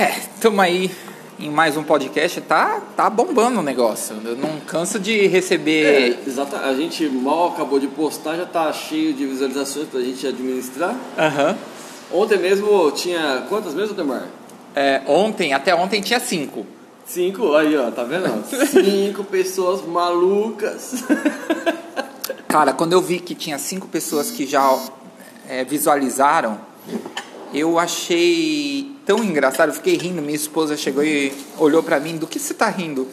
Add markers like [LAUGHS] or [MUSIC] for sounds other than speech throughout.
É, estamos aí em mais um podcast, tá, tá bombando o negócio. Eu não canso de receber. É, exata, a gente mal acabou de postar, já tá cheio de visualizações pra gente administrar. Aham. Ontem mesmo tinha quantas mesmo, Demar? É, ontem, até ontem tinha cinco. Cinco, aí ó, tá vendo? [LAUGHS] Cinco pessoas malucas. Cara, quando eu vi que tinha cinco pessoas que já é, visualizaram, eu achei tão engraçado, eu fiquei rindo. Minha esposa chegou e olhou pra mim: do que você tá rindo?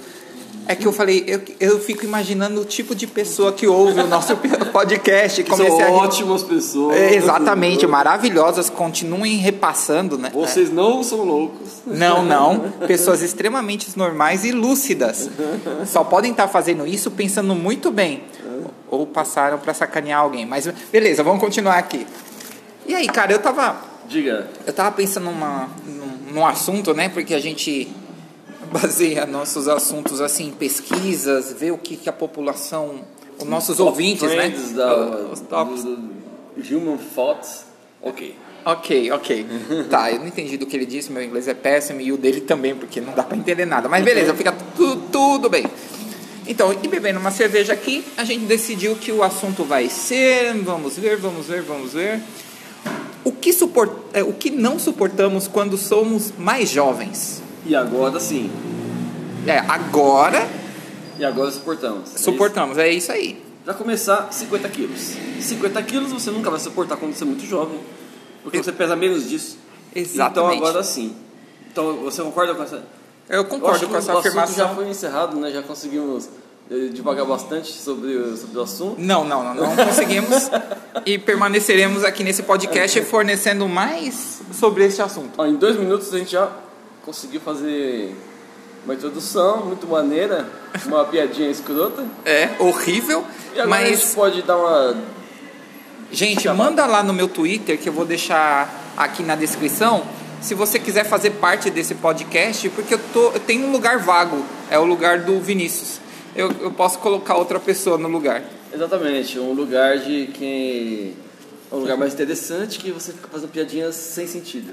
É que eu falei, eu, eu fico imaginando o tipo de pessoa que ouve o nosso [LAUGHS] podcast. Que são Comecei ótimas pessoas. É, exatamente, maravilhosas, continuem repassando, né? Vocês não são loucos. Não, não. [LAUGHS] Pessoas extremamente normais e lúcidas. Só podem estar fazendo isso pensando muito bem. Ou passaram pra sacanear alguém. Mas beleza, vamos continuar aqui. E aí, cara, eu tava, Diga. eu tava pensando numa, num, num assunto, né? Porque a gente baseia nossos assuntos assim em pesquisas, vê o que, que a população, os nossos ouvintes, né? Da, Os tops. do- do Human Thoughts. Ok. Ok, ok. [LAUGHS] tá, eu não entendi do que ele disse, meu inglês é péssimo e o dele também, porque não dá pra entender nada. Mas beleza, fica tu, tudo bem. Então, e bebendo uma cerveja aqui, a gente decidiu que o assunto vai ser, vamos ver, vamos ver, vamos ver. O que, suport, é, o que não suportamos quando somos mais jovens? E agora sim. É, agora E agora suportamos. É suportamos, é isso aí. isso? Pra começar, 50 quilos. 50 quilos você nunca vai suportar quando você é muito jovem. Porque você pesa menos disso. Exatamente. Então agora sim. Então você concorda com essa? Eu Eu concordo que com o essa assunto afirmação. já foi encerrado, né? Já conseguimos devagar bastante sobre, o- sobre o assunto. Não, não, não, não conseguimos e permaneceremos aqui nesse podcast fornecendo mais sobre este assunto. Ó, em dois minutos a gente já conseguiu fazer uma introdução muito maneira, uma piadinha escrota. É horrível, E agora a gente mas pode dar uma. gente, manda lá no meu Twitter que eu vou deixar aqui na descrição. Se você quiser fazer parte desse podcast, porque eu, tô, eu tenho um lugar vago, é o lugar do Vinícius. Eu, eu posso colocar outra pessoa no lugar. Exatamente, um lugar de quem. Um lugar mais interessante que você fica fazendo piadinhas sem sentido.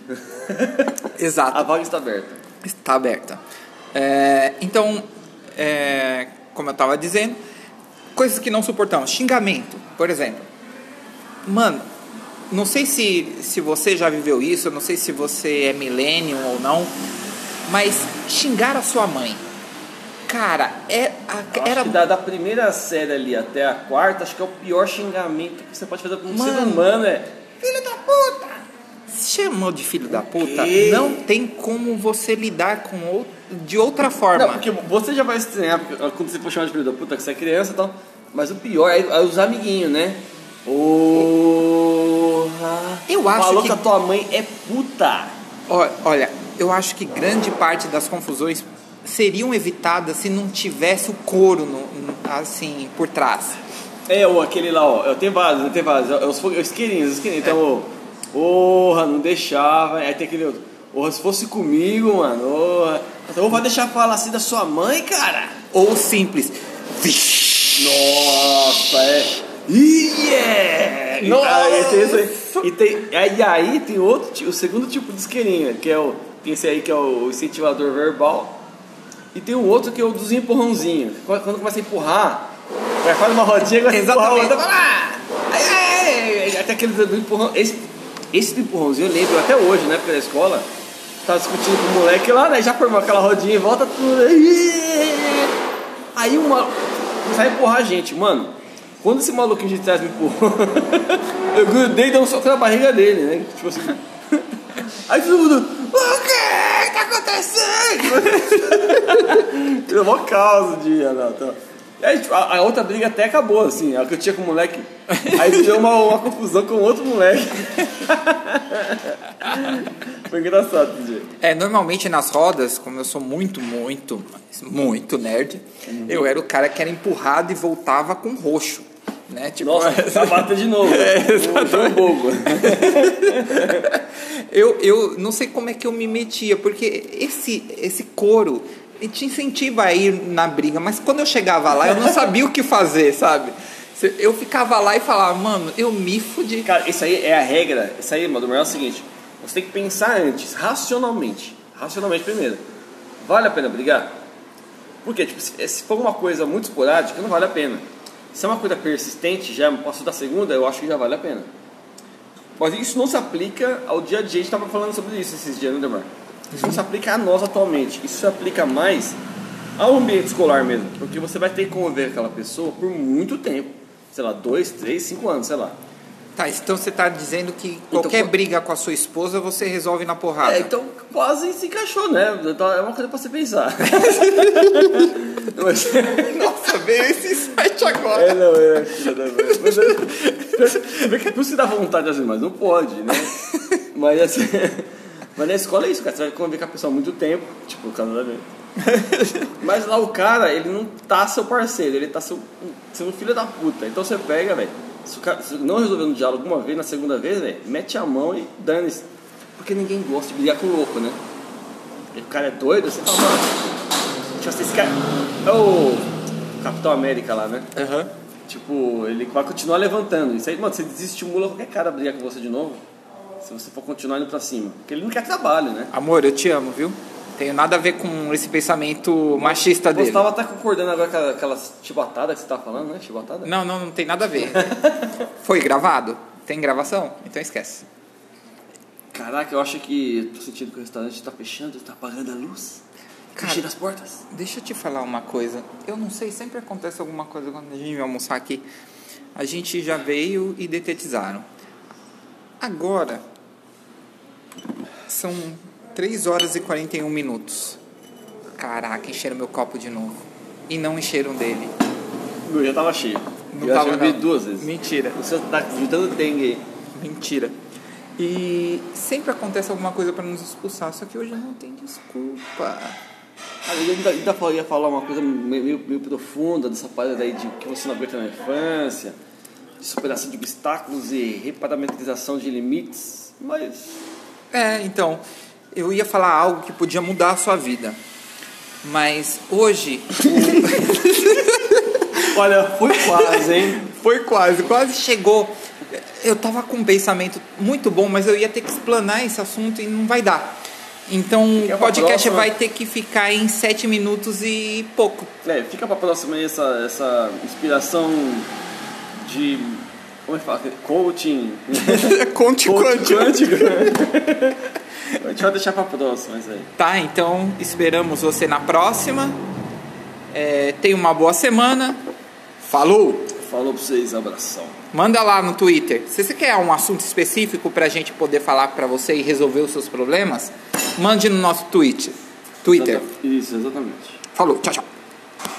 [LAUGHS] Exato. A vaga está aberta. Está aberta. É, então, é, como eu estava dizendo, coisas que não suportamos. Xingamento, por exemplo. Mano, não sei se, se você já viveu isso, não sei se você é millennium ou não, mas xingar a sua mãe. Cara, é, a- Acho era. que da, da primeira série ali até a quarta, acho que é o pior xingamento que você pode fazer para um ser Mano. humano. É, Filho da puta! Se chamou de filho da puta, não tem como você lidar com ou- de outra forma. Não, porque você já vai estranhar quando você for chamar de filho da puta que você é criança e tal. Mas o pior é, é os amiguinhos, né? Porra! Eu acho Falou que- que... a tua mãe é puta! Olha, eu acho que grande parte das confusões seriam evitadas se não tivesse o couro no, assim por trás. É, ou aquele lá, ó. Eu tenho vários, tenho vários. É Os, os isqueirinhos, os isqueirinhos. Então, ó, porra, não deixava. Aí tem aquele outro. Porra, se fosse comigo, mano. Então, vai deixar falar assim da sua mãe, cara? Ou simples. Vixe. Nossa, é. Yeah! Nossa! Tem isso aí. E tem, aí, aí tem outro, o segundo tipo de isqueirinho, que é o. Tem esse aí que é o incentivador verbal. E tem o outro que é o dos empurrãozinhos. Quando começa a empurrar, vai faz uma rodinha e vai Exatamente. empurrar o outro. Ah! Aí, aí, aí, Até aquele do empurrão. Esse, esse do empurrãozinho eu lembro até hoje, na época da escola. Tava discutindo com o moleque lá, né? Já formou aquela rodinha e volta tudo. Aí uma. Começaram a empurrar a gente, mano. Quando esse maluquinho de trás me empurrou, [LAUGHS] eu grudei e dei um soco na barriga dele, né? Tipo assim. [LAUGHS] Aí todo mundo. O que tá acontecendo? Deu mó causa de Renato. E aí, tipo, a, a outra briga até acabou, assim, a que eu tinha com o moleque. Aí deu uma, uma confusão com outro moleque. [LAUGHS] Foi engraçado esse dia. É, normalmente nas rodas, como eu sou muito, muito, muito nerd, eu era o cara que era empurrado e voltava com roxo. Né? Tipo, Nossa, [LAUGHS] tá batendo de novo. [LAUGHS] É, João Bobo. eu, eu não sei como é que eu me metia, porque esse, esse couro ele te incentiva a ir na briga, mas quando eu chegava lá eu não sabia o que fazer, sabe? Eu ficava lá e falava, mano, eu me fudi. Cara, isso aí é a regra. Isso aí, mano, é o seguinte: você tem que pensar antes, racionalmente. racionalmente primeiro. Vale a pena brigar? Porque, tipo, se, se for uma coisa muito esporádica, não vale a pena. Se é uma coisa persistente, já posso da segunda, eu acho que já vale a pena. Mas isso não se aplica ao dia a dia, a gente estava falando sobre isso esses dias, né, Demar? Isso não se aplica a nós atualmente, isso se aplica mais ao ambiente escolar mesmo, porque você vai ter que conviver com aquela pessoa por muito tempo, sei lá, dois, três, cinco anos, sei lá. Tá, então você tá dizendo que qualquer Então, briga com a sua esposa você resolve na porrada. É, então quase se encaixou, né? Então, É uma coisa pra você pensar. [LAUGHS] Mas, Nossa, veio esse insight agora. é, não, é. Mas é, [LAUGHS] vê que por isso dá vontade assim, mas não pode, né? [LAUGHS] Mas assim, mas na escola é isso, cara. Você vai conviver com a pessoa há muito tempo, tipo, casamento. [LAUGHS] Mas lá o cara, ele não tá seu parceiro, ele tá seu, sendo filho da puta. Então você pega, velho. Se o cara se não resolver no diálogo uma vez, na segunda vez, velho, mete a mão e dane-se. Porque ninguém gosta de brigar com louco, né? E o cara é doido, você fala, mano, se esse cara. É o Capitão América lá, né? Aham. Tipo, ele vai continuar levantando. Isso aí, mano, você desestimula qualquer cara a brigar com você de novo. Se você for continuar indo pra cima. Porque ele não quer trabalho, né? Amor, eu te amo, viu? Tenho nada a ver com esse pensamento machista Você dele. tava até concordando agora com aquelas chibatadas que você tá falando, né? Chibatada? Não, não, não tem nada a ver. [LAUGHS] Foi gravado? Tem gravação? Então esquece. Caraca, eu acho que tô sentindo que o restaurante tá fechando, tá apagando a luz. Cara- Fechando as portas. Deixa eu te falar uma coisa. Eu não sei, sempre acontece alguma coisa quando a gente vai almoçar aqui. A gente já veio e detetizaram. Agora são 3 horas e 41 minutos. Caraca, encheram meu copo de novo. E não encheram dele. O meu já tava cheio. Não eu tava, já bebi duas vezes. Mentira. Você tá juntando dengue. Mentira. E sempre acontece alguma coisa para nos expulsar, só que hoje não tem desculpa. Ah, eu ainda, ainda fal- ia falar uma coisa meio, meio profunda dessa parada aí de que você não aguenta na infância, de superação de obstáculos e reparamentalização de limites, mas É, então, eu ia falar algo que podia mudar a sua vida. Mas hoje [LAUGHS] olha, foi quase, hein? foi quase, quase chegou. Eu tava com um pensamento muito bom, mas eu ia ter que explanar esse assunto e não vai dar. Então o podcast vai ter que ficar em sete minutos e pouco. É, fica pra próxima aí essa, essa inspiração de. Como é que fala? Coaching. [LAUGHS] Conte Coaching quântico. A gente vai deixar pra próxima isso aí. Tá, então esperamos você na próxima. É, tenha uma boa semana. Falou! Falou pra vocês, abração. Manda lá no Twitter. Se você quer um assunto específico pra gente poder falar pra você e resolver os seus problemas, mande no nosso Twitter. Twitter. Isso, exatamente. Falou, tchau, tchau.